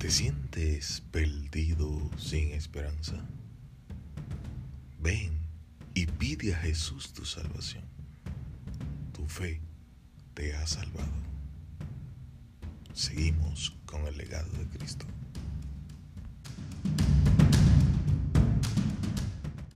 ¿Te sientes perdido sin esperanza? Ven y pide a Jesús tu salvación. Tu fe te ha salvado. Seguimos con el legado de Cristo.